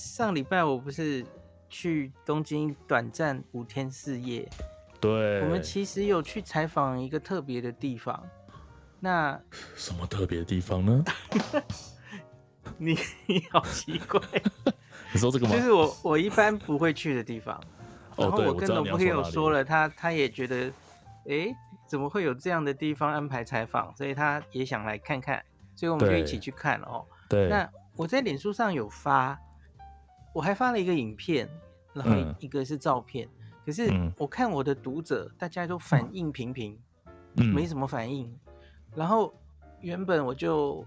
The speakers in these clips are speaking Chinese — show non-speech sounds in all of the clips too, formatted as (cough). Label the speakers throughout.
Speaker 1: 上礼拜我不是去东京短暂五天四夜，
Speaker 2: 对，
Speaker 1: 我们其实有去采访一个特别的地方。那 (laughs)
Speaker 2: 什么特别的地方呢？(laughs)
Speaker 1: 你你 (laughs) 好奇怪，
Speaker 2: 你说这个吗？
Speaker 1: 就是我我一般不会去的地方。然后我跟我朋友说了，他他也觉得，哎，怎么会有这样的地方安排采访？所以他也想来看看，所以我们就一起去看了哦。
Speaker 2: 对，
Speaker 1: 那我在脸书上有发。我还发了一个影片，然后一个是照片，嗯、可是我看我的读者大家都反应平平，嗯、没什么反应。然后原本我就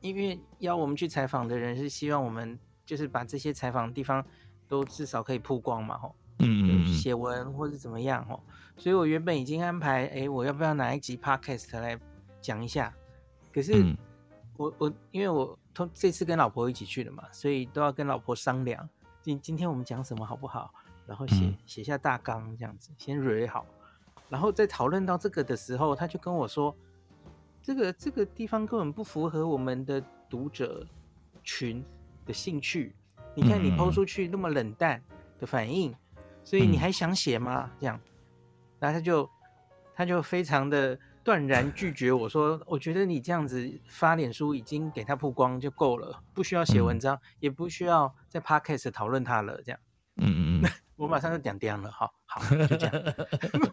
Speaker 1: 因为邀我们去采访的人是希望我们就是把这些采访的地方都至少可以曝光嘛，吼，嗯嗯，写文或者怎么样，吼，所以我原本已经安排，哎，我要不要拿一集 podcast 来讲一下？可是我我因为我。这次跟老婆一起去的嘛，所以都要跟老婆商量。今今天我们讲什么好不好？然后写写下大纲这样子，先蕊好。然后在讨论到这个的时候，他就跟我说：“这个这个地方根本不符合我们的读者群的兴趣。你看你 PO 出去那么冷淡的反应，所以你还想写吗？”这样，然后他就他就非常的。断然拒绝我说：“我觉得你这样子发脸书已经给他曝光就够了，不需要写文章，嗯、也不需要在 Podcast 讨论他了。”这样，嗯嗯嗯，(laughs) 我马上就点点了，好好就这样。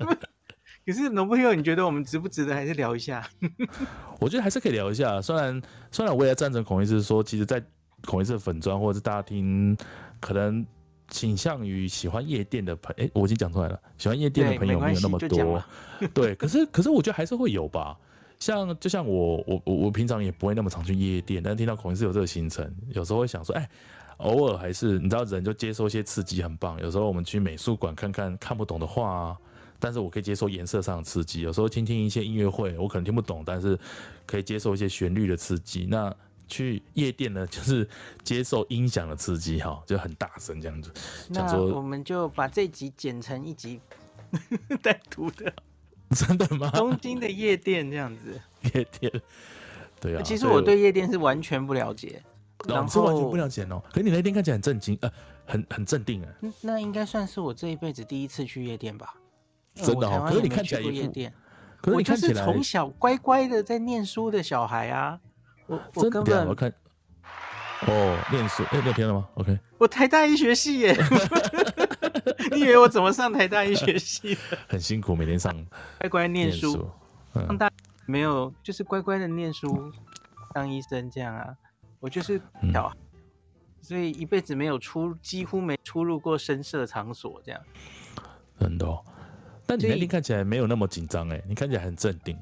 Speaker 1: (laughs) 可是农朋友，你觉得我们值不值得还是聊一下？(laughs)
Speaker 2: 我觉得还是可以聊一下。虽然虽然我也赞成孔医师说，其实，在孔医师的粉专或者是大厅，可能。倾向于喜欢夜店的朋友，哎，我已经讲出来了。喜欢夜店的朋友没有那么多，(laughs) 对。可是，可是我觉得还是会有吧。像，就像我，我，我，我平常也不会那么常去夜店，但是听到孔医师有这个行程，有时候会想说，哎，偶尔还是你知道，人就接受一些刺激，很棒。有时候我们去美术馆看看看不懂的画啊，但是我可以接受颜色上的刺激。有时候听听一些音乐会，我可能听不懂，但是可以接受一些旋律的刺激。那去夜店呢，就是接受音响的刺激，哈，就很大声这样子。
Speaker 1: 那我们就把这集剪成一集 (laughs) 带图的，(laughs)
Speaker 2: 真的吗？
Speaker 1: 东京的夜店这样子，
Speaker 2: 夜店，对啊。
Speaker 1: 其实我对夜店是完全不了解，
Speaker 2: 然后是完全不了解哦。可是你那天看起来很震惊，呃，很很镇定啊。
Speaker 1: 那应该算是我这一辈子第一次去夜店吧？
Speaker 2: 真的哦。可是你看起来
Speaker 1: 夜店，
Speaker 2: 可是你看起来
Speaker 1: 我就是从小乖乖的在念书的小孩啊。我我根本
Speaker 2: 我看哦，念书哎，那天了吗？OK，
Speaker 1: 我台大医学系耶，(laughs) 你以为我怎么上台大医学系？(laughs)
Speaker 2: 很辛苦，每天上 (laughs)
Speaker 1: 乖乖念书，上、嗯、大没有就是乖乖的念书当医生这样啊，我就是小孩、嗯，所以一辈子没有出，几乎没出入过声色场所这样。
Speaker 2: 很多，但你那天看起来没有那么紧张哎，你看起来很镇定。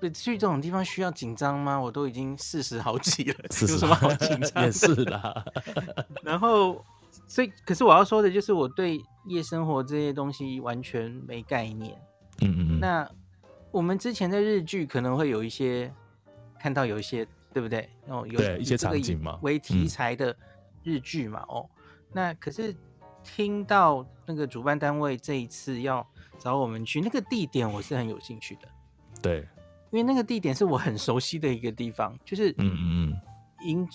Speaker 1: 对，去这种地方需要紧张吗？我都已经四十好几了，有什么好紧张？(laughs)
Speaker 2: 也是啦。(laughs)
Speaker 1: 然后，所以，可是我要说的就是，我对夜生活这些东西完全没概念。嗯嗯嗯。那我们之前在日剧可能会有一些看到有一些，对不对？哦，有
Speaker 2: 对一些场景嘛，
Speaker 1: 为题材的日剧嘛。哦，那可是听到那个主办单位这一次要找我们去那个地点，我是很有兴趣的。
Speaker 2: 对，
Speaker 1: 因为那个地点是我很熟悉的一个地方，就是嗯嗯嗯，银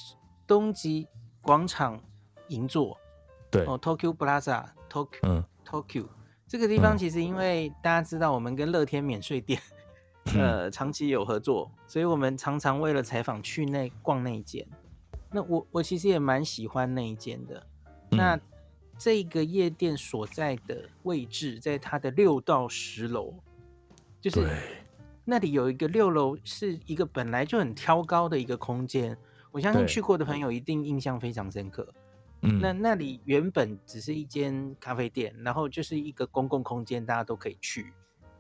Speaker 1: 东极广场银座，
Speaker 2: 对。
Speaker 1: 哦，Tokyo Plaza，Tokyo，
Speaker 2: 嗯
Speaker 1: ，Tokyo。这个地方其实因为大家知道我们跟乐天免税店、嗯、(laughs) 呃长期有合作，所以我们常常为了采访去那逛那一间。那我我其实也蛮喜欢那一间的。嗯、那这个夜店所在的位置，在它的六到十楼，就是那里有一个六楼，是一个本来就很挑高的一个空间。我相信去过的朋友一定印象非常深刻。嗯，那那里原本只是一间咖啡店，然后就是一个公共空间，大家都可以去。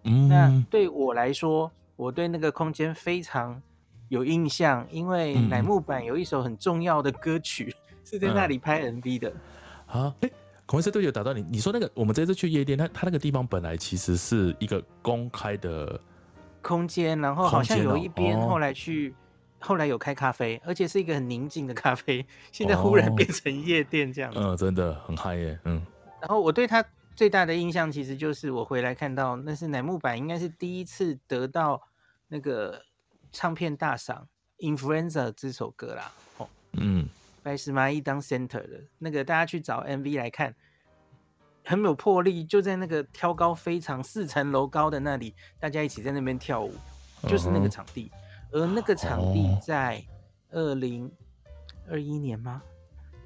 Speaker 1: 嗯，那对我来说，我对那个空间非常有印象，因为乃木坂有一首很重要的歌曲是在那里拍 MV 的。
Speaker 2: 啊，哎、欸，孔医师都有打到你。你说那个，我们这次去夜店，他他那个地方本来其实是一个公开的
Speaker 1: 空间，然后好像有一边后来去，哦、后来有开咖啡，而且是一个很宁静的咖啡。现在忽然变成夜店这样子，
Speaker 2: 嗯，真的很嗨耶，嗯。
Speaker 1: 然后我对他最大的印象，其实就是我回来看到，那是乃木坂应该是第一次得到那个。唱片大赏《Influenza》这首歌啦，哦，嗯，白石麻衣当 center 的那个，大家去找 MV 来看，很有魄力，就在那个挑高非常四层楼高的那里，大家一起在那边跳舞，就是那个场地。而那个场地在二零二一年吗？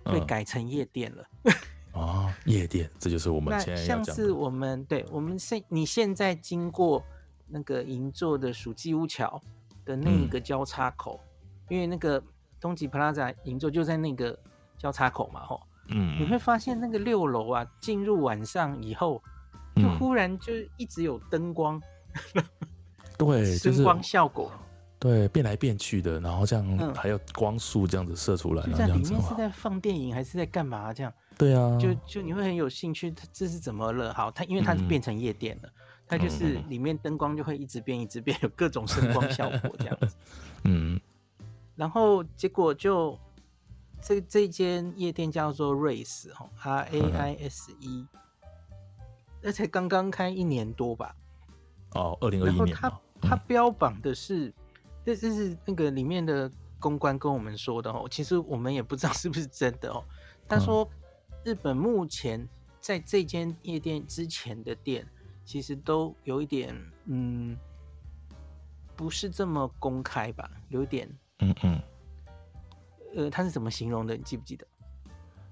Speaker 1: 被改成夜店了。(laughs)
Speaker 2: 哦，夜店，这就是我们现在的。
Speaker 1: 像是我们对，我们现你现在经过那个银座的属姬屋桥。的那一个交叉口，嗯、因为那个东极 Plaza 银座就在那个交叉口嘛，吼，嗯，你会发现那个六楼啊，进入晚上以后，就忽然就一直有灯光，
Speaker 2: 嗯、(laughs) 对，灯
Speaker 1: 光效果，
Speaker 2: 对，变来变去的，然后这样还有光束这样子射出来，
Speaker 1: 就在里面是在放电影还是在干嘛？这样，
Speaker 2: 对啊，
Speaker 1: 就就你会很有兴趣，这是怎么了？好，它因为它是变成夜店了。嗯它就是里面灯光就会一直变，一直变，有各种声光效果这样子。(laughs) 嗯，然后结果就这这间夜店叫做 Raise 哈，R A I S E，那才刚刚开一年多吧？
Speaker 2: 哦，二零二一年。
Speaker 1: 然后它它标榜的是，这这是那个里面的公关跟我们说的哦，其实我们也不知道是不是真的哦。他说日本目前在这间夜店之前的店。其实都有一点，嗯，不是这么公开吧？有点，嗯嗯，呃，他是怎么形容的？你记不记得？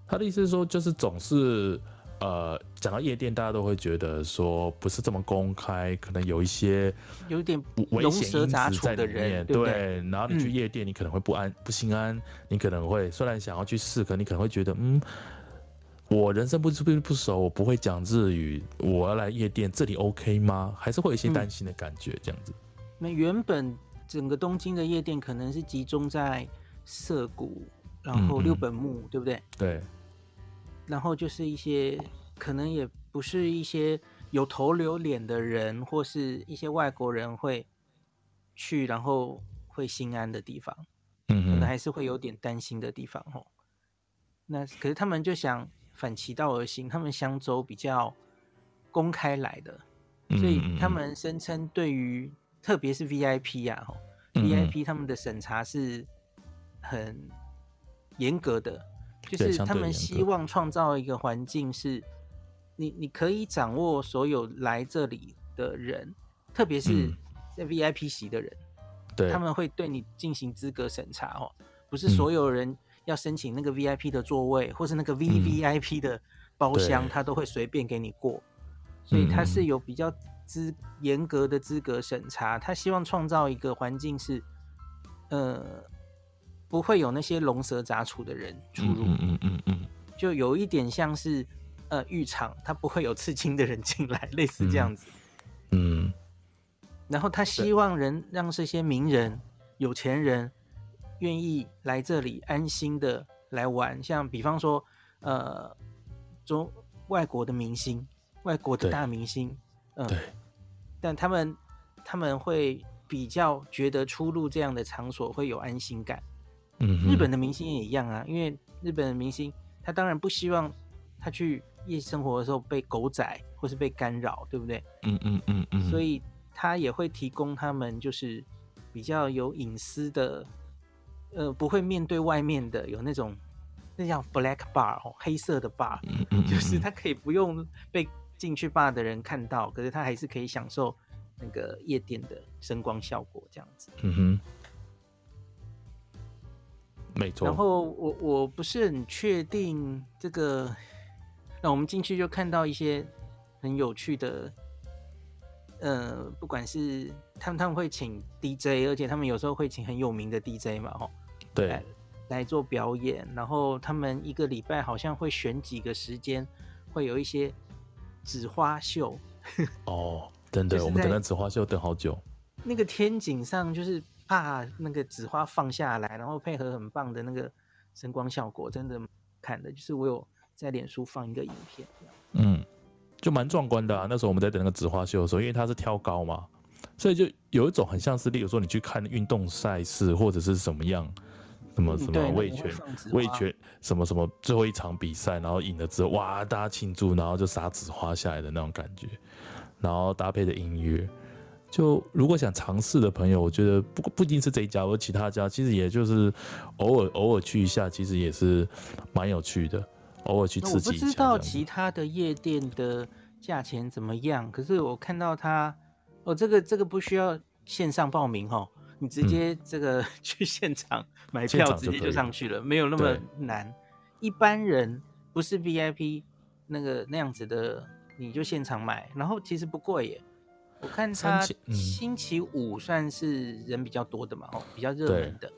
Speaker 2: 他的意思是说，就是总是，呃，讲到夜店，大家都会觉得说不是这么公开，可能有一些
Speaker 1: 有一点龙蛇杂处的人，对？
Speaker 2: 然后你去夜店，你可能会不安、不心安，你可能会虽然想要去试，可你可能会觉得，嗯。我人生不不不熟，我不会讲日语，我要来夜店，这里 OK 吗？还是会有一些担心的感觉，这样子。
Speaker 1: 那、嗯、原本整个东京的夜店可能是集中在涩谷，然后六本木，嗯嗯对不对？
Speaker 2: 对。
Speaker 1: 然后就是一些可能也不是一些有头有脸的人，或是一些外国人会去，然后会心安的地方。嗯，可能还是会有点担心的地方哦。那可是他们就想。反其道而行，他们想走比较公开来的，所以他们声称对于特别是 VIP 啊，VIP 他们的审查是很严格的，就是他们希望创造一个环境，是你你可以掌握所有来这里的人，特别是在 VIP 席的人，对，他们会对你进行资格审查哦，不是所有人。要申请那个 VIP 的座位，或是那个 VVIP 的包厢，嗯、他都会随便给你过。所以他是有比较资严格的资格审查。他希望创造一个环境是，呃，不会有那些龙蛇杂处的人出入。嗯嗯嗯嗯，就有一点像是呃浴场，他不会有刺青的人进来，类似这样子。嗯。嗯然后他希望人让这些名人、有钱人。愿意来这里安心的来玩，像比方说，呃，中外国的明星，外国的大明星，嗯，对，但他们他们会比较觉得出入这样的场所会有安心感。嗯，日本的明星也一样啊，因为日本的明星他当然不希望他去夜生活的时候被狗仔或是被干扰，对不对？
Speaker 2: 嗯嗯嗯嗯。
Speaker 1: 所以他也会提供他们就是比较有隐私的，呃，不会面对外面的，有那种那叫 black bar 哦，黑色的 bar，
Speaker 2: 嗯嗯嗯，
Speaker 1: 就是他可以不用被进去 bar 的人看到，可是他还是可以享受那个夜店的声光效果这样子。
Speaker 2: 嗯哼。没错，
Speaker 1: 然后我我不是很确定这个，那我们进去就看到一些很有趣的，呃，不管是他们他们会请 DJ，而且他们有时候会请很有名的 DJ 嘛，哦，
Speaker 2: 对，
Speaker 1: 来，来做表演，然后他们一个礼拜好像会选几个时间，会有一些纸花秀。(laughs)
Speaker 2: 哦，真的，我们等那纸花秀等好久。
Speaker 1: 那个天井上就是。怕那个纸花放下来，然后配合很棒的那个声光效果，真的看的，就是我有在脸书放一个影片，
Speaker 2: 嗯，就蛮壮观的啊。那时候我们在等那个纸花秀的时候，因为它是挑高嘛，所以就有一种很像是，例如说你去看运动赛事或者是什么样，什么什么味全味全什么什么最后一场比赛，然后赢了之后，哇，大家庆祝，然后就撒纸花下来的那种感觉，然后搭配的音乐。就如果想尝试的朋友，我觉得不不一定是这一家，或其他家，其实也就是偶尔偶尔去一下，其实也是蛮有趣的。偶尔去刺激一下。
Speaker 1: 我不知道其他的夜店的价钱怎么样，可是我看到他，哦，这个这个不需要线上报名哦，你直接这个去现场买票，直接就上去了，没有那么难。一般人不是 VIP 那个那样子的，你就现场买，然后其实不贵耶。我看他星期五算是人比较多的嘛，哦、嗯，比较热门的。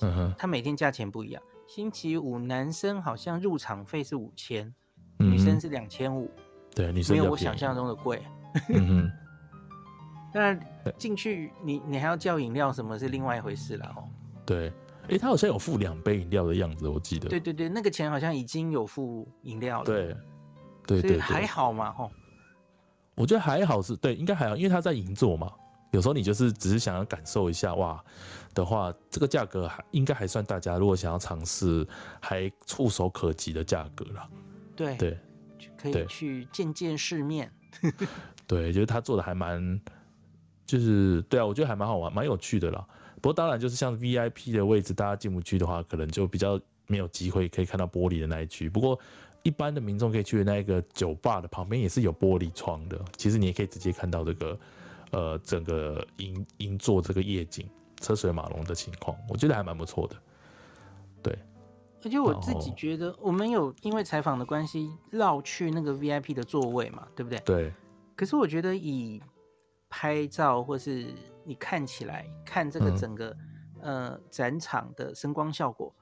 Speaker 1: 嗯哼，他每天价钱不一样。星期五男生好像入场费是五千，女生是两千五。
Speaker 2: 对，女生
Speaker 1: 没有我想象中的贵。嗯哼。(laughs) 当然进去你你还要叫饮料，什么是另外一回事了哦。
Speaker 2: 对，哎、欸，他好像有付两杯饮料的样子，我记得。
Speaker 1: 对对对，那个钱好像已经有付饮料了。
Speaker 2: 对，对对对，
Speaker 1: 还好嘛，吼。
Speaker 2: 我觉得还好是，是对，应该还好，因为他在银座嘛。有时候你就是只是想要感受一下哇的话，这个价格还应该还算大家如果想要尝试还触手可及的价格了。
Speaker 1: 对对，可以去见见世面。(laughs) (laughs)
Speaker 2: 对，就是他做的还蛮，就是对啊，我觉得还蛮好玩，蛮有趣的啦。不过当然就是像 VIP 的位置，大家进不去的话，可能就比较没有机会可以看到玻璃的那一区。不过。一般的民众可以去的那个酒吧的旁边也是有玻璃窗的，其实你也可以直接看到这个，呃，整个银银座这个夜景，车水马龙的情况，我觉得还蛮不错的。对，
Speaker 1: 而且我自己觉得，我们有因为采访的关系绕去那个 VIP 的座位嘛，对不对？
Speaker 2: 对。
Speaker 1: 可是我觉得以拍照或是你看起来看这个整个、嗯、呃展场的声光效果。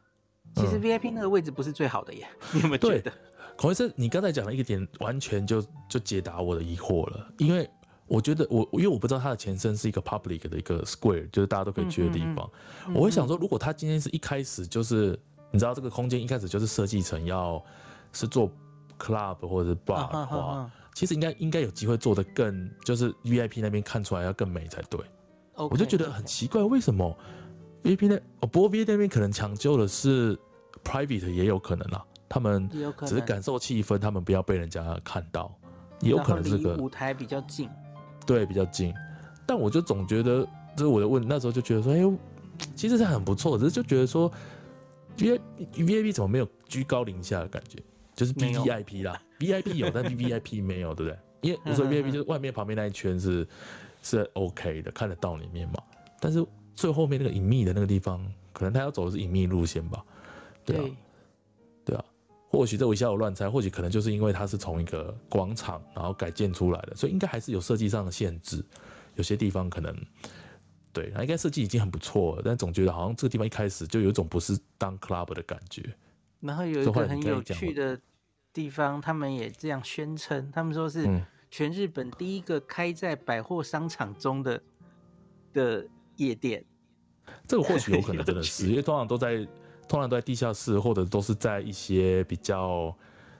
Speaker 1: 其实 VIP 那个位置不是最好的耶，嗯、你有没有觉得？
Speaker 2: 孔医生，你刚才讲的一个点，完全就就解答我的疑惑了。因为我觉得我，因为我不知道它的前身是一个 public 的一个 square，就是大家都可以去的地方。嗯、我会想说，如果它今天是一开始就是，你知道这个空间一开始就是设计成要是做 club 或者是 bar 的话，啊啊啊啊其实应该应该有机会做得更，就是 VIP 那边看出来要更美才对。我就觉得很奇怪，为什么？VIP 那哦，不过 VIP 那边可能抢救的是 private 也有可能啦，他们只是感受气氛，他们不要被人家看到，也有可能这个
Speaker 1: 舞台比较近，
Speaker 2: 对，比较近。但我就总觉得，这是我的问，那时候就觉得说，哎呦，其实是很不错，只是就觉得说，VIP VIP 怎么没有居高临下的感觉？就是 B (laughs) V I P 啦，VIP 有，但 VVIP 没有，对不对？因为我说 VIP 就是外面旁边那一圈是是 OK 的，看得到里面嘛，但是。最后面那个隐秘的那个地方，可能他要走的是隐秘路线吧？对啊，对，对啊。或许这我一下我乱猜，或许可能就是因为它是从一个广场然后改建出来的，所以应该还是有设计上的限制。有些地方可能对，那应该设计已经很不错了，但总觉得好像这个地方一开始就有一种不是当 club 的感觉。
Speaker 1: 然后有一个很有趣的地方，他们也这样宣称，他们说是全日本第一个开在百货商场中的的。夜店，
Speaker 2: 这个或许有可能 (laughs) 真的是，因为通常都在，通常都在地下室，或者都是在一些比较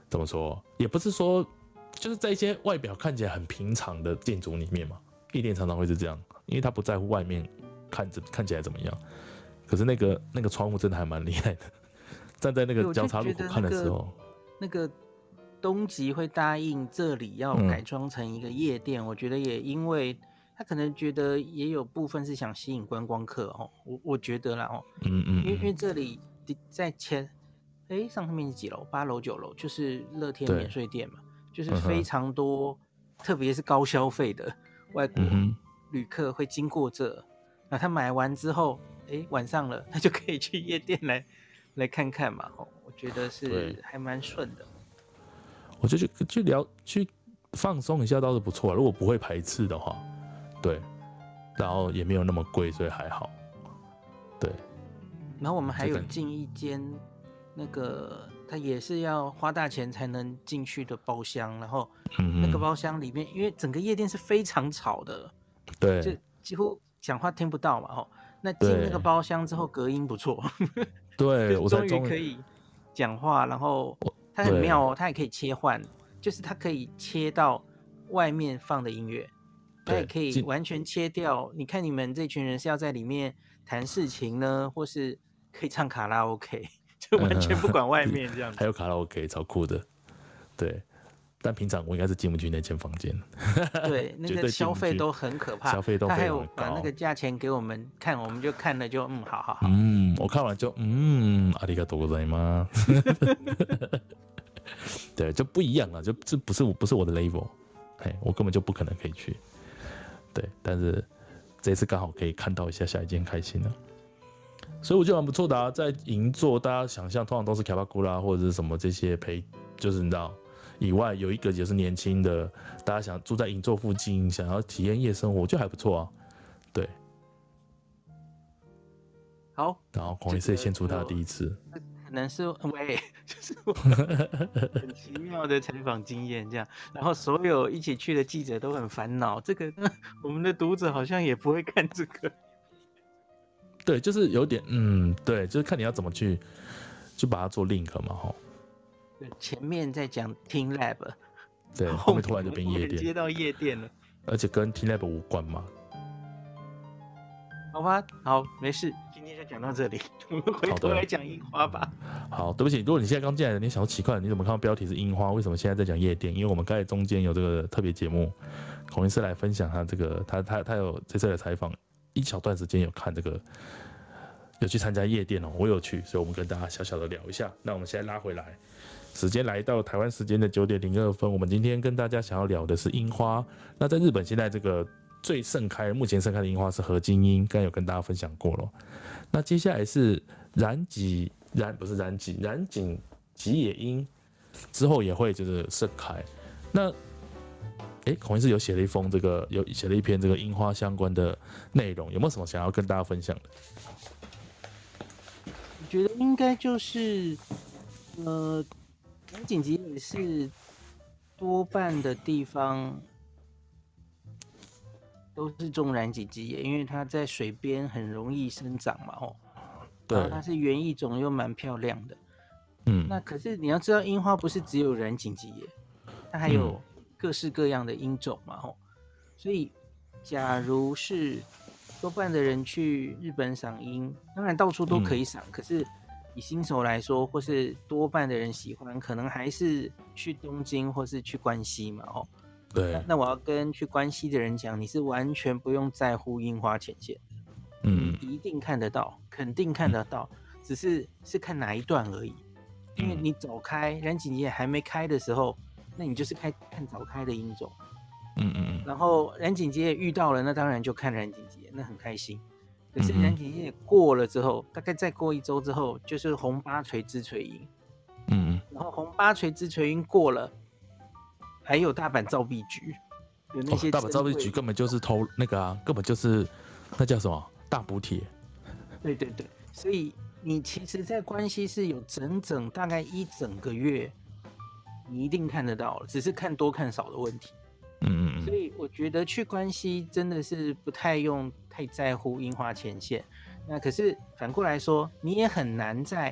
Speaker 2: 怎么说，也不是说，就是在一些外表看起来很平常的建筑里面嘛。夜店常常会是这样，因为他不在乎外面看着看起来怎么样，可是那个那个窗户真的还蛮厉害的，站在那个交叉路口看的时候，
Speaker 1: 那个东吉会答应这里要改装成一个夜店，嗯、我觉得也因为他可能觉得也有部分是想吸引观光客哦，我我觉得啦哦，
Speaker 2: 嗯嗯，
Speaker 1: 因为因为这里在前，哎，上面是几楼？八楼九楼，就是乐天免税店嘛，就是非常多，嗯、特别是高消费的外国 (laughs) 旅客会经过这，那、嗯、他买完之后，哎，晚上了，他就可以去夜店来来看看嘛，哦，我觉得是还蛮顺的。
Speaker 2: 我就去去聊去放松一下倒是不错，如果不会排斥的话，对，然后也没有那么贵，所以还好，对。
Speaker 1: 然后我们还有进一间那个，它也是要花大钱才能进去的包厢，然后那个包厢里面，因为整个夜店是非常吵的，
Speaker 2: 对，
Speaker 1: 就几乎讲话听不到嘛，哦。那进那个包厢之后，隔音不错，
Speaker 2: 对，(laughs)
Speaker 1: 终于可以讲话，然后。它很妙哦，它也可以切换，就是它可以切到外面放的音乐，它也可以完全切掉。你看你们这群人是要在里面谈事情呢，或是可以唱卡拉 OK，(laughs) 就完全不管外(laughs) 面这样子。
Speaker 2: 还有卡拉 OK，超酷的。对，但平常我应该是进不去那间房间。(laughs)
Speaker 1: 对，那个消费都很可怕，
Speaker 2: 消费都非常高。他还有
Speaker 1: 把那个价钱给我们看，我们就看了就嗯，好好好。
Speaker 2: 嗯，我看完就嗯，ありがとうございます。对，就不一样了，就这不是我，不是我的 level，嘿，我根本就不可能可以去。 对，但是这次刚好可以看到一下，下一件开心了，所以我觉得蛮不错的啊。在银座，大家想象通常都是卡巴古拉或者是什么这些陪，就是你知道，以外有一个也是年轻的，大家想住在银座附近，想要体验夜生活，就还不错啊。对，
Speaker 1: 好，
Speaker 2: 然后孔医师也献出他的第一次。
Speaker 1: 可能是 (laughs) 喂，就是我 (laughs) 很奇妙的采访经验这样，然后所有一起去的记者都很烦恼，这个 (laughs) 我们的读者好像也不会看这个。
Speaker 2: 对，就是有点嗯，对，就是看你要怎么去，就把它做 link 嘛，哈。
Speaker 1: 对，前面在讲 TeamLab，
Speaker 2: 对，后面突然就变夜店，
Speaker 1: 接到夜店了，
Speaker 2: 而且跟 TeamLab 无关嘛。
Speaker 1: 好吧，好，没事。今天就讲到这里，(laughs) 我们回头来讲樱花吧。
Speaker 2: 好，对不起，如果你现在刚进来的，你想要奇怪，你怎么看到标题是樱花？为什么现在在讲夜店？因为我们刚才中间有这个特别节目，孔医师来分享他这个，他他他有这次的采访，一小段时间有看这个，有去参加夜店哦，我有去，所以我们跟大家小小的聊一下。那我们现在拉回来，时间来到台湾时间的九点零二分，我们今天跟大家想要聊的是樱花。那在日本现在这个最盛开，目前盛开的樱花是河津樱，刚才有跟大家分享过了。那接下来是染井染不是染井染井吉野樱，之后也会就是盛开。那哎，孔医师有写了一封这个有写了一篇这个樱花相关的内容，有没有什么想要跟大家分享的？
Speaker 1: 我觉得应该就是呃，染井吉野是多半的地方。都是种染井吉野，因为它在水边很容易生长嘛，哦。对。它是园艺种，又蛮漂亮的。嗯。那可是你要知道，樱花不是只有染井吉野，它还有各式各样的樱种嘛，吼。所以，假如是多半的人去日本赏樱，当然到处都可以赏，嗯、可是以新手来说，或是多半的人喜欢，可能还是去东京或是去关西嘛，吼。
Speaker 2: 对
Speaker 1: 那，那我要跟去关西的人讲，你是完全不用在乎樱花前线的，
Speaker 2: 嗯，
Speaker 1: 一定看得到，肯定看得到，嗯、只是是看哪一段而已。因为你走开，染井节还没开的时候，那你就是开看早开的樱种，
Speaker 2: 嗯嗯嗯。
Speaker 1: 然后染井吉也遇到了，那当然就看染井吉野，那很开心。可是染井吉野过了之后，大概再过一周之后，就是红八锤枝垂樱，
Speaker 2: 嗯嗯。
Speaker 1: 然后红八锤枝垂樱过了。还有大阪造币局，有那些、哦、大阪造币局
Speaker 2: 根本就是偷那个啊，根本就是那叫什么大补贴。
Speaker 1: 对对对，所以你其实，在关西是有整整大概一整个月，你一定看得到，只是看多看少的问题。
Speaker 2: 嗯嗯嗯。
Speaker 1: 所以我觉得去关西真的是不太用太在乎樱花前线。那可是反过来说，你也很难在，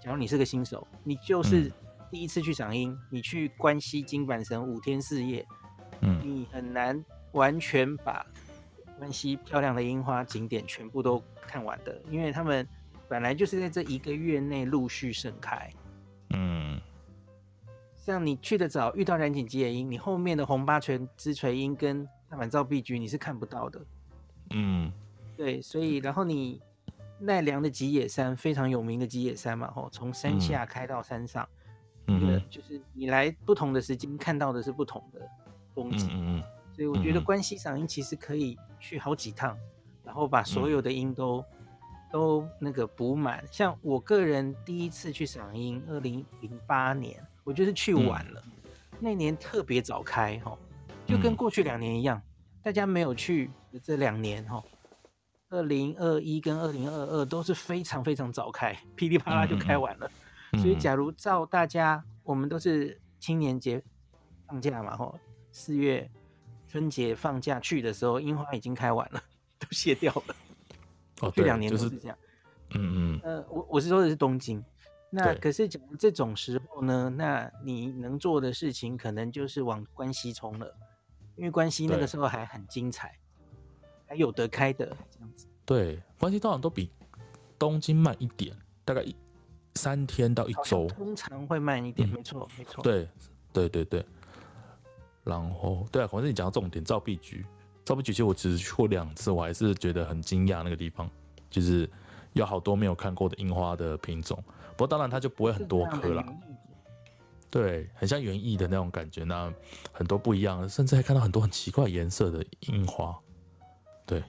Speaker 1: 假如你是个新手，你就是、嗯。第一次去赏樱，你去关西金阪神五天四夜，
Speaker 2: 嗯，
Speaker 1: 你很难完全把关西漂亮的樱花景点全部都看完的，因为他们本来就是在这一个月内陆续盛开，
Speaker 2: 嗯，
Speaker 1: 像你去的早，遇到染井吉野樱，你后面的红八泉枝垂樱跟大阪照壁菊你是看不到的。
Speaker 2: 嗯，
Speaker 1: 对，所以然后你奈良的吉野山非常有名的吉野山嘛，吼，从山下开到山上，
Speaker 2: 嗯，
Speaker 1: 对，就是你来不同的时间看到的是不同的风景，
Speaker 2: 嗯嗯，
Speaker 1: 所以我觉得关系赏音其实可以去好几趟，然后把所有的音都。都那个补满，像我个人第一次去赏樱，二零零八年，我就是去晚了，嗯、那年特别早开哈，就跟过去两年一样，嗯、大家没有去的这两年哈，二零二一跟二零二二都是非常非常早开，噼里啪啦就开完了，嗯、所以假如照大家，我们都是青年节放假嘛吼，四月春节放假去的时候，樱花已经开完了，(laughs) 都谢掉了。
Speaker 2: 哦，
Speaker 1: 这两年都是这样，
Speaker 2: 就是、嗯嗯，
Speaker 1: 呃，我我是说的是东京，那可是讲这种时候呢，那你能做的事情可能就是往关西冲了，因为关西那个时候还很精彩，还有得开的这样子。
Speaker 2: 对，关西通常都比东京慢一点，大概一三天到一周，
Speaker 1: 通常会慢一点，嗯、没错没错。
Speaker 2: 对对对对，然后对啊，反正你讲到重点，照壁局。照壁局其实我只是去过两次，我还是觉得很惊讶那个地方，就是有好多没有看过的樱花的品种。不过当然它就不会很多颗啦，对，很像园艺的那种感觉。那很多不一样，甚至还看到很多很奇怪颜色的樱花。对，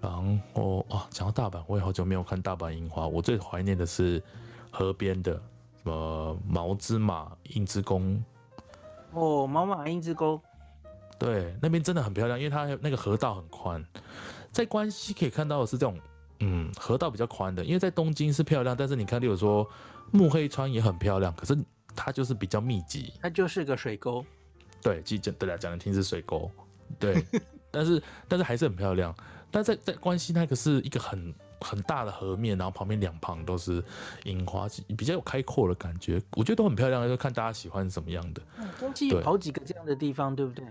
Speaker 2: 然后啊，讲到大阪，我也好久没有看大阪樱花。我最怀念的是河边的什么毛之马樱之宫。
Speaker 1: 哦，毛马樱之宫。
Speaker 2: 对，那边真的很漂亮，因为它那个河道很宽，在关西可以看到的是这种，嗯，河道比较宽的。因为在东京是漂亮，但是你看，例如说目黑川也很漂亮，可是它就是比较密集，
Speaker 1: 它就是个水沟。
Speaker 2: 对，其实对来讲的听是水沟，对，(laughs) 但是但是还是很漂亮。但在在关西那个是一个很很大的河面，然后旁边两旁都是樱花，比较有开阔的感觉，我觉得都很漂亮，就看大家喜欢什么样的。
Speaker 1: 嗯，东京有好几个这样的地方，对不对？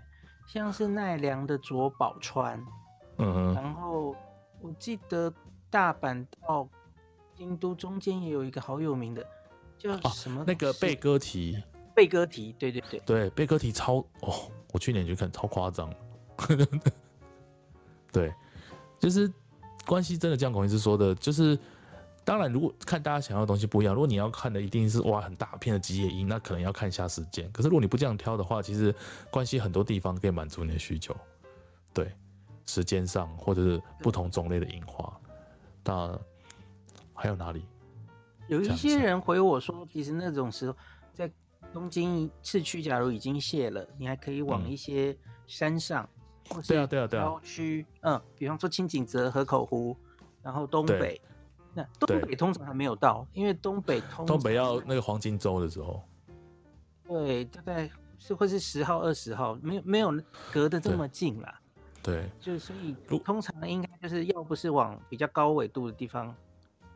Speaker 1: 像是奈良的佐保川，
Speaker 2: 嗯哼，
Speaker 1: 然后我记得大阪到京都中间也有一个好有名的，叫什么？
Speaker 2: 啊、那个贝歌提。
Speaker 1: 贝歌提，对对对，
Speaker 2: 对贝歌提超哦，我去年去看超夸张，(laughs) 对，就是关系真的像孔医师说的，就是。当然，如果看大家想要的东西不一样，如果你要看的一定是哇很大片的吉野樱，那可能要看一下时间。可是如果你不这样挑的话，其实关系很多地方可以满足你的需求。对，时间上或者是不同种类的樱花。那还有哪里？
Speaker 1: 有一些人回我说，其实那种时候在东京市区，假如已经谢了，你还可以往一些山上，
Speaker 2: 对啊对啊对啊，
Speaker 1: 郊区，嗯，比方说轻井泽、河口湖，然后东北。那东北通常还没有到，因为东北通
Speaker 2: 东北要那个黄金周的时候，
Speaker 1: 对，大概是会是十号、二十号，没有没有隔得这么近啦。
Speaker 2: 对，
Speaker 1: 就所以通常应该就是要不是往比较高纬度的地方，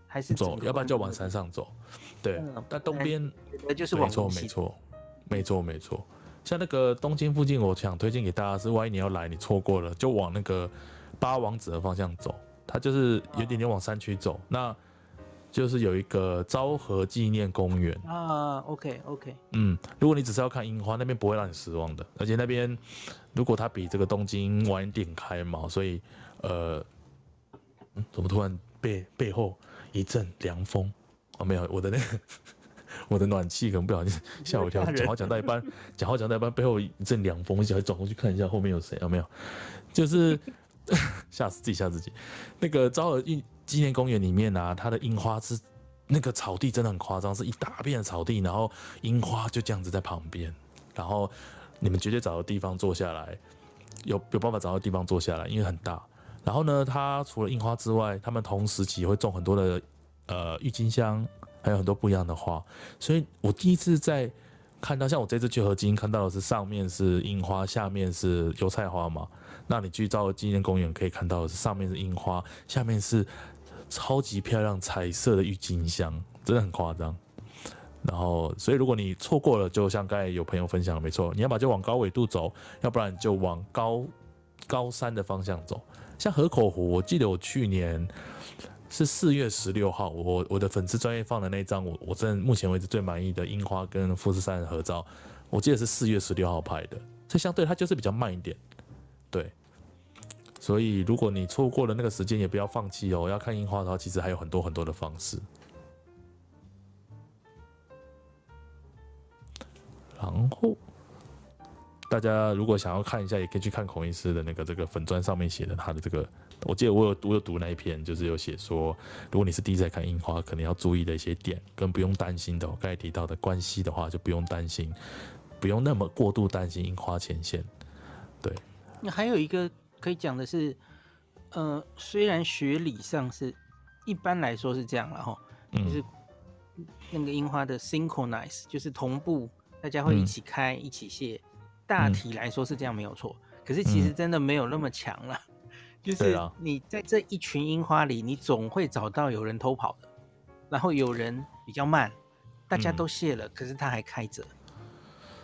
Speaker 1: 还是
Speaker 2: 走，要不然就往山上走。对，嗯、但东边
Speaker 1: 就是往。
Speaker 2: 没错，没错，没错，没错。像那个东京附近，我想推荐给大家是，万一你要来，你错过了，就往那个八王子的方向走。它就是有点点往山区走，那就是有一个昭和纪念公园
Speaker 1: 啊。OK OK，
Speaker 2: 嗯，如果你只是要看樱花，那边不会让你失望的。而且那边如果它比这个东京晚一点开嘛，所以呃，嗯，怎么突然背背后一阵凉风？哦，没有，我的那个我的暖气可能不小心吓我一跳。讲话讲到一半，讲话讲到一半，背后一阵凉风，我想转过去看一下后面有谁？有没有？就是。(laughs) 吓死自己，吓自己。那个昭和纪念公园里面啊，它的樱花是那个草地真的很夸张，是一大片的草地，然后樱花就这样子在旁边，然后你们绝对找个地方坐下来，有有办法找到地方坐下来，因为很大。然后呢，它除了樱花之外，他们同时期会种很多的呃郁金香，还有很多不一样的花。所以我第一次在看到，像我这次去河津看到的是上面是樱花，下面是油菜花嘛。那你去到纪念公园可以看到的是，上面是樱花，下面是超级漂亮彩色的郁金香，真的很夸张。然后，所以如果你错过了，就像刚才有朋友分享的，没错，你要把就往高纬度走，要不然就往高高山的方向走。像河口湖，我记得我去年是四月十六号，我我的粉丝专业放的那张，我我真的目前为止最满意的樱花跟富士山的合照，我记得是四月十六号拍的，这相对它就是比较慢一点，对，所以如果你错过了那个时间，也不要放弃哦。要看樱花的话，其实还有很多很多的方式。然后。大家如果想要看一下，也可以去看孔医师的那个这个粉砖上面写的他的这个，我记得我有我有读那一篇，就是有写说，如果你是第一次来看樱花，可能要注意的一些点，跟不用担心的，我刚才提到的关系的话，就不用担心，不用那么过度担心樱花前线。对，
Speaker 1: 那还有一个可以讲的是，呃，虽然学理上是一般来说是这样了哈，就是那个樱花的 synchronize 就是同步，大家会一起开、嗯、一起谢。大体来说是这样没有错，可是其实真的没有那么强了。就是你在这一群樱花里，你总会找到有人偷跑的，然后有人比较慢，大家都谢了，可是他还开着，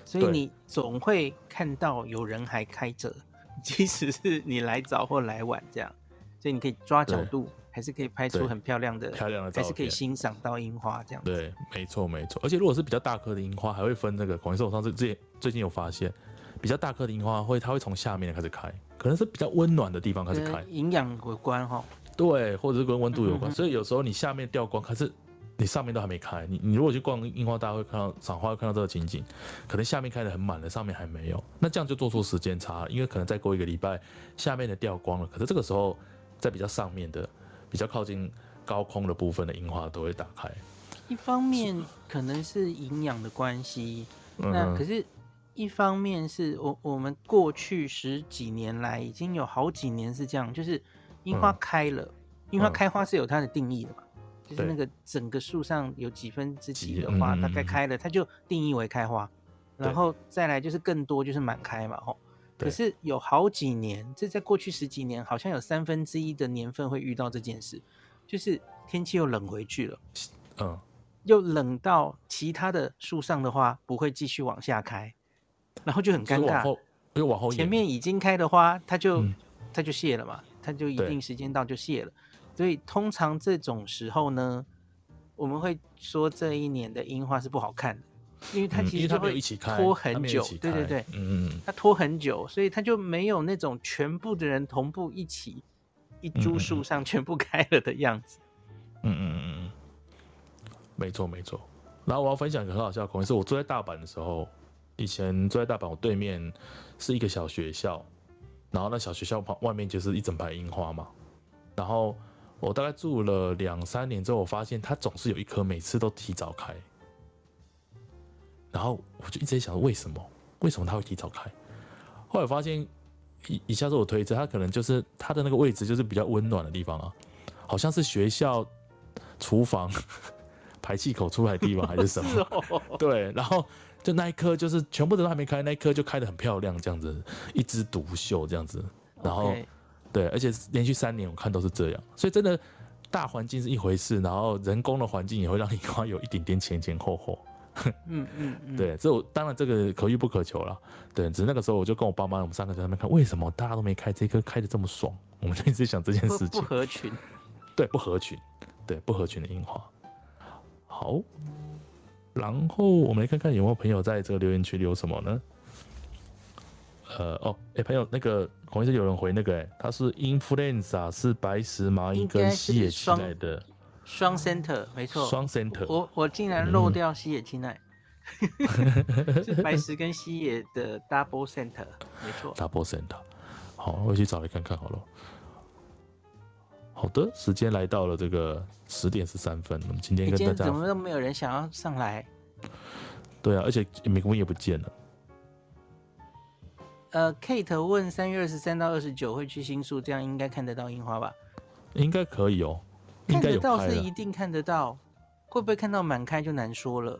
Speaker 1: 所以你总会看到有人还开着，(laughs) 即使是你来早或来晚这样，所以你可以抓角度，还是可以拍出很漂亮的
Speaker 2: 漂亮的照片，
Speaker 1: 还是可以欣赏到樱花这样。
Speaker 2: 对，没错没错。而且如果是比较大颗的樱花，还会分那个。广义说，我上次最最近有发现。比较大颗的樱花会，它会从下面开始开，可能是比较温暖的地方开始开，
Speaker 1: 营养有关哈。
Speaker 2: 对，或者是跟温度有关，嗯嗯嗯，所以有时候你下面掉光，可是你上面都还没开。你你如果去逛樱花大会看到赏花会看到这个情景，可能下面开的很满了，上面还没有，那这样就做出时间差，因为可能再过一个礼拜，下面的掉光了，可是这个时候在比较上面的、比较靠近高空的部分的樱花都会打开。
Speaker 1: 一方面可能是营养的关系，那可是。一方面是我我们过去十几年来已经有好几年是这样，就是樱花开了，樱、嗯、花开花是有它的定义的嘛，嗯、就是那个整个树上有几分之几的花大概开了，它就定义为开花，然后再来就是更多就是满开嘛，吼。可是有好几年，这在过去十几年好像有三分之一的年份会遇到这件事，就是天气又冷回去了，嗯，又冷到其他的树上的花不会继续往下开。然后就很尴尬，
Speaker 2: 又往后，
Speaker 1: 前面已经开的花，它就它就谢了嘛，它就一定时间到就谢了。所以通常这种时候呢，我们会说这一年的樱花是不好看的，因为他其实就会拖很久，对对对，嗯嗯，它拖很久，所以他就没有那种全部的人同步一起一株树上全部开了的样子。
Speaker 2: 嗯嗯嗯嗯，没错没错。然后我要分享一个很好笑的故事，是我住在大阪的时候。以前住在大阪，我对面是一个小学校，然后那小学校旁外面就是一整排樱花嘛。然后我大概住了两三年之后，我发现它总是有一棵每次都提早开。然后我就一直在想，为什么？为什么它会提早开？后来我发现，以以下是我推测，它可能就是它的那个位置就是比较温暖的地方啊，好像是学校厨房 (laughs) 排气口出来的地方还是什么？对，然后。就那一颗，就是全部都还没开，那一颗就开得很漂亮，这样子，一枝独秀这样子。然后.对，而且连续三年我看都是这样，所以真的大环境是一回事，然后人工的环境也会让樱花有一点点前前后后。嗯嗯嗯，(laughs) 对，这我当然这个可遇不可求了。对，只是那个时候我就跟我爸妈，我们三个在那边看，为什么大家都没开这颗开的这么爽？我们就一直想这件事情。
Speaker 1: 不合群。
Speaker 2: 对，不合群。对，不合群的樱花。好。然后我们来看看有没有朋友在这个留言区留什么呢？呃哦，哎，朋友，那个好像是有人回那个，哎，他是 influenza 是白石蚂蚁跟西野七奈的
Speaker 1: 双 center，没错，
Speaker 2: 双 center。
Speaker 1: 我我竟然漏掉西野七奈，(laughs) 是白石跟西野的 double center，没错
Speaker 2: ，double center。好，我去找来看看好了。好的，时间来到了这个十点十三分。我们今天跟大家，
Speaker 1: 今天怎么都没有人想要上来？
Speaker 2: 对啊，而且美工也不见了。
Speaker 1: 呃，Kate 问三月二十三到二十九会去新宿，这样应该看得到樱花吧？
Speaker 2: 应该可以哦，
Speaker 1: 看得到是一定看得到，会不会看到满开就难说了。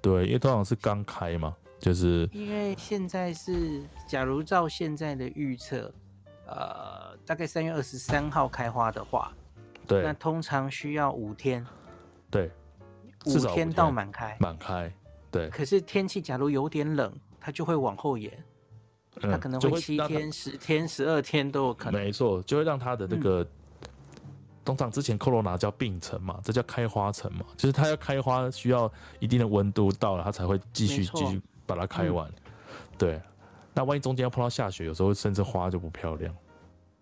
Speaker 2: 对，因为通常是刚开嘛，就是
Speaker 1: 因为现在是，假如照现在的预测。呃，大概三月二十三号开花的话，
Speaker 2: 对，
Speaker 1: 那通常需要五天，
Speaker 2: 对，
Speaker 1: 五天到满开，
Speaker 2: 满开，对。
Speaker 1: 可是天气假如有点冷，它就会往后延，嗯、它可能会七天、十天、十二天都有可能。
Speaker 2: 没错，就会让它的那个通常之前 Corona 叫病程嘛，这叫开花程嘛，就是它要开花需要一定的温度到了，它才会继续继续把它开完。嗯、对，那万一中间要碰到下雪，有时候甚至花就不漂亮。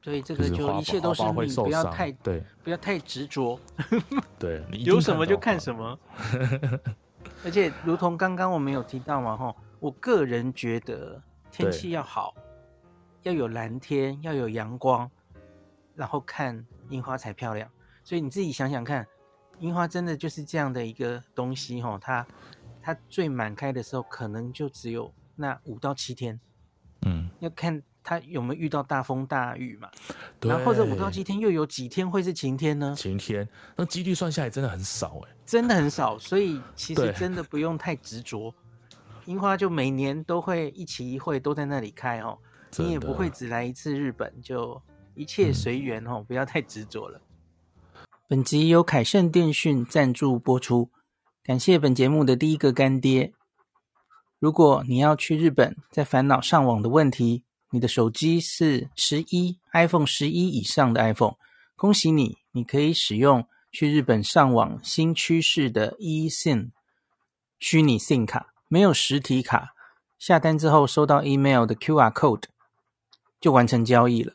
Speaker 1: 所以这个就一切都是你不要太
Speaker 2: 对，
Speaker 1: 不要太执着。(laughs)
Speaker 2: 对，你
Speaker 1: 有什么就看什么。(laughs) (laughs) 而且，如同刚刚我们有提到嘛，哈，我个人觉得天气要好，要有蓝天，要有阳光，然后看樱花才漂亮。所以你自己想想看，樱花真的就是这样的一个东西，哈，它它最满开的时候，可能就只有那五到七天。嗯，要看。它有没有遇到大风大雨嘛？对，然后或者五到七天又有几天会是晴天呢？
Speaker 2: 晴天，那几率算下来真的很少哎，
Speaker 1: 真的很少。所以其实真的不用太执着，樱花就每年都会一期一会都在那里开哦。你也不会只来一次日本，就一切随缘哦，嗯、不要太执着了。本集由凯盛电讯赞助播出，感谢本节目的第一个干爹。如果你要去日本，在烦恼上网的问题。你的手机是十一 iPhone 十一以上的 iPhone，恭喜你，你可以使用去日本上网新趋势的 eSIM 虚拟 SIM 卡，没有实体卡，下单之后收到 email 的 QR code 就完成交易了，